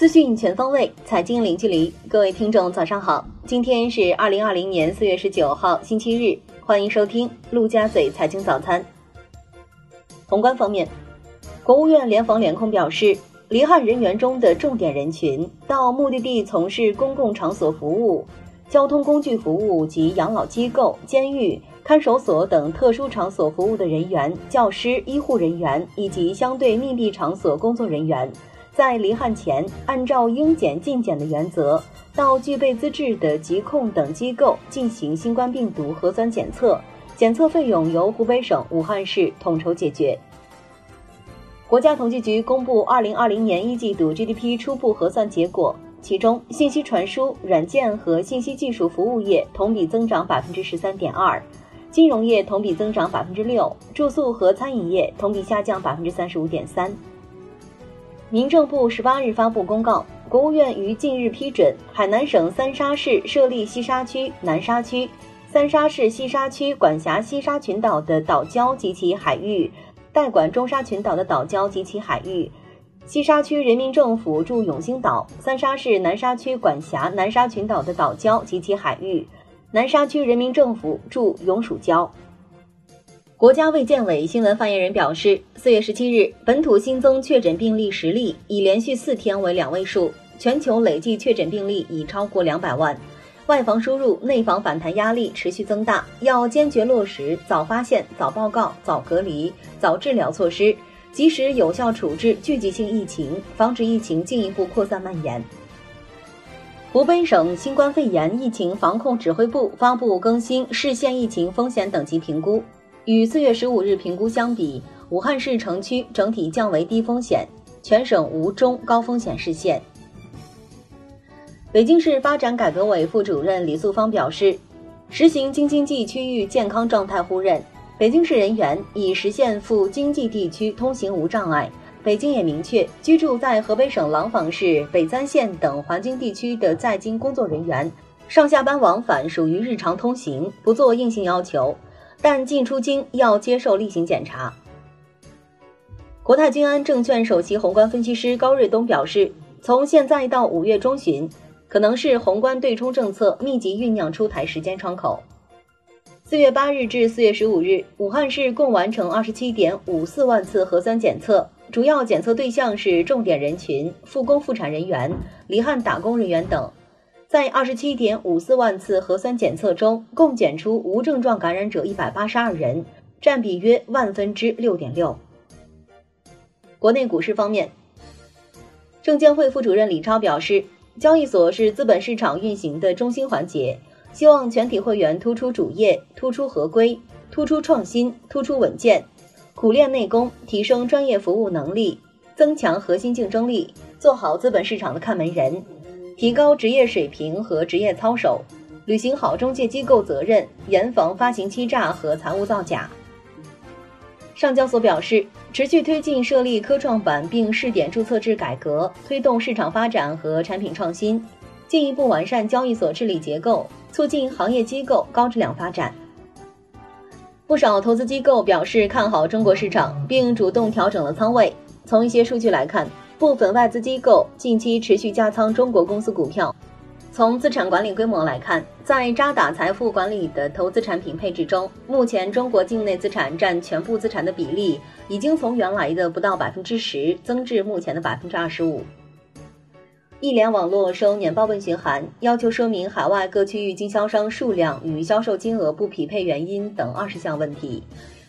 资讯全方位，财经零距离。各位听众，早上好！今天是二零二零年四月十九号，星期日。欢迎收听陆家嘴财经早餐。宏观方面，国务院联防联控表示，离汉人员中的重点人群，到目的地从事公共场所服务、交通工具服务及养老机构、监狱、看守所等特殊场所服务的人员、教师、医护人员以及相对密闭场所工作人员。在离汉前，按照应检尽检的原则，到具备资质的疾控等机构进行新冠病毒核酸检测，检测费用由湖北省武汉市统筹解决。国家统计局公布二零二零年一季度 GDP 初步核算结果，其中信息传输、软件和信息技术服务业同比增长百分之十三点二，金融业同比增长百分之六，住宿和餐饮业同比下降百分之三十五点三。民政部十八日发布公告，国务院于近日批准海南省三沙市设立西沙区、南沙区。三沙市西沙区管辖西沙群岛的岛礁及其海域，代管中沙群岛的岛礁及其海域。西沙区人民政府驻永兴岛。三沙市南沙区管辖南沙群岛的岛礁及其海域，南沙区人民政府驻永暑礁。国家卫健委新闻发言人表示，四月十七日本土新增确诊病例十例，已连续四天为两位数，全球累计确诊病例已超过两百万。外防输入、内防反弹压力持续增大，要坚决落实早发现、早报告、早隔离、早治疗措施，及时有效处置聚集性疫情，防止疫情进一步扩散蔓延。湖北省新冠肺炎疫情防控指挥部发布更新市县疫情风险等级评估。与四月十五日评估相比，武汉市城区整体降为低风险，全省无中高风险市县。北京市发展改革委副主任李素芳表示，实行京津冀区域健康状态互认，北京市人员已实现赴京冀地区通行无障碍。北京也明确，居住在河北省廊坊市、北三县等环京地区的在京工作人员，上下班往返属于日常通行，不做硬性要求。但进出京要接受例行检查。国泰君安证券首席宏观分析师高瑞东表示，从现在到五月中旬，可能是宏观对冲政策密集酝酿出台时间窗口。四月八日至四月十五日，武汉市共完成二十七点五四万次核酸检测，主要检测对象是重点人群、复工复产人员、离汉打工人员等。在二十七点五四万次核酸检测中，共检出无症状感染者一百八十二人，占比约万分之六点六。国内股市方面，证监会副主任李超表示，交易所是资本市场运行的中心环节，希望全体会员突出主业、突出合规、突出创新、突出稳健，苦练内功，提升专业服务能力，增强核心竞争力，做好资本市场的看门人。提高职业水平和职业操守，履行好中介机构责任，严防发行欺诈和财务造假。上交所表示，持续推进设立科创板并试点注册制改革，推动市场发展和产品创新，进一步完善交易所治理结构，促进行业机构高质量发展。不少投资机构表示看好中国市场，并主动调整了仓位。从一些数据来看。部分外资机构近期持续加仓中国公司股票。从资产管理规模来看，在渣打财富管理的投资产品配置中，目前中国境内资产占全部资产的比例已经从原来的不到百分之十增至目前的百分之二十五。易联网络收年报问询函，要求说明海外各区域经销商数量与销售金额不匹配原因等二十项问题，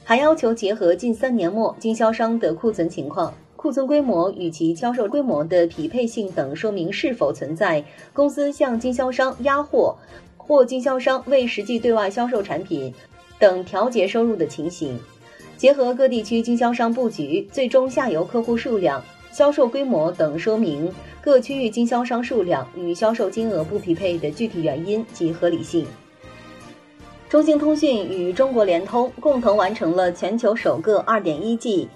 还要求结合近三年末经销商的库存情况。库存规模与其销售规模的匹配性等，说明是否存在公司向经销商压货或经销商未实际对外销售产品等调节收入的情形。结合各地区经销商布局、最终下游客户数量、销售规模等，说明各区域经销商数量与销售金额不匹配的具体原因及合理性。中兴通讯与中国联通共同完成了全球首个 2.1G。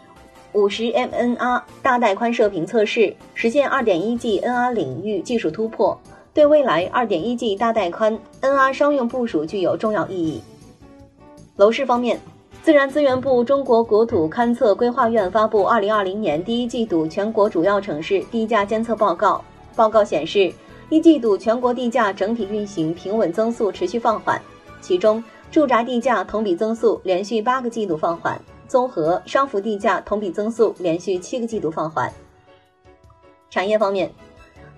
五十 mNR 大带宽射频测试实现二点一 G NR 领域技术突破，对未来二点一 G 大带宽 NR 商用部署具有重要意义。楼市方面，自然资源部中国国土勘测规划院发布二零二零年第一季度全国主要城市地价监测报告，报告显示，一季度全国地价整体运行平稳，增速持续放缓，其中住宅地价同比增速连续八个季度放缓，综合商服地价同比增速连续七个季度放缓。产业方面，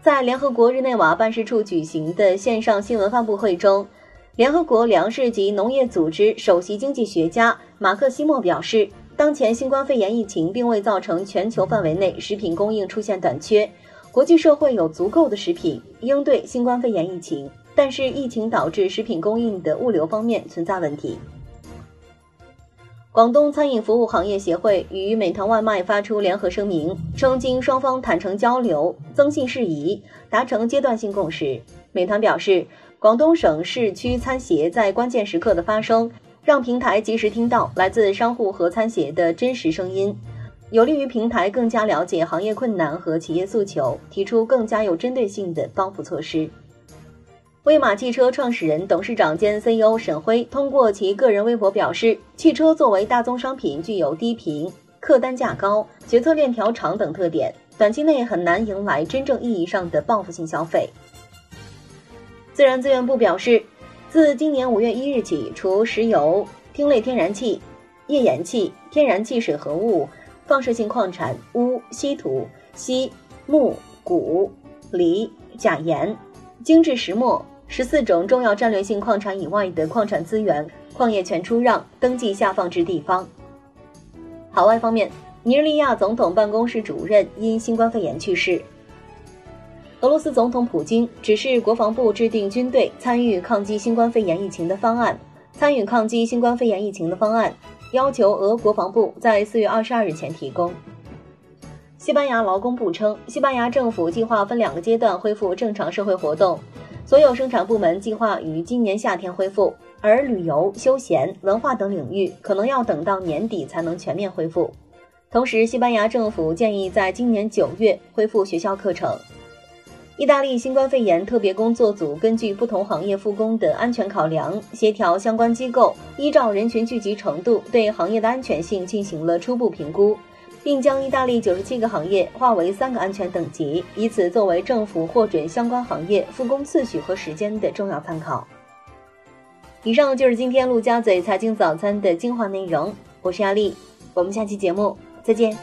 在联合国日内瓦办事处举行的线上新闻发布会中，联合国粮食及农业组织首席经济学家马克西莫表示。当前新冠肺炎疫情并未造成全球范围内食品供应出现短缺，国际社会有足够的食品应对新冠肺炎疫情。但是，疫情导致食品供应的物流方面存在问题。广东餐饮服务行业协会与美团外卖发出联合声明，称经双方坦诚交流、增信事宜，达成阶段性共识。美团表示，广东省市区餐协在关键时刻的发声。让平台及时听到来自商户和餐协的真实声音，有利于平台更加了解行业困难和企业诉求，提出更加有针对性的帮扶措施。威马汽车创始人、董事长兼 CEO 沈辉通过其个人微博表示，汽车作为大宗商品，具有低频、客单价高、决策链条长等特点，短期内很难迎来真正意义上的报复性消费。自然资源部表示。自今年五月一日起，除石油、烃类天然气、页岩气、天然气水合物、放射性矿产、钨、稀土、锡、钼、钴、锂、钾盐、精制石墨十四种重要战略性矿产以外的矿产资源，矿业权出让、登记下放至地方。海外方面，尼日利亚总统办公室主任因新冠肺炎去世。俄罗斯总统普京指示国防部制定军队参与抗击新冠肺炎疫情的方案。参与抗击新冠肺炎疫情的方案要求俄国防部在四月二十二日前提供。西班牙劳工部称，西班牙政府计划分两个阶段恢复正常社会活动，所有生产部门计划于今年夏天恢复，而旅游、休闲、文化等领域可能要等到年底才能全面恢复。同时，西班牙政府建议在今年九月恢复学校课程。意大利新冠肺炎特别工作组根据不同行业复工的安全考量，协调相关机构，依照人群聚集程度对行业的安全性进行了初步评估，并将意大利九十七个行业划为三个安全等级，以此作为政府获准相关行业复工次序和时间的重要参考。以上就是今天陆家嘴财经早餐的精华内容，我是亚丽，我们下期节目再见。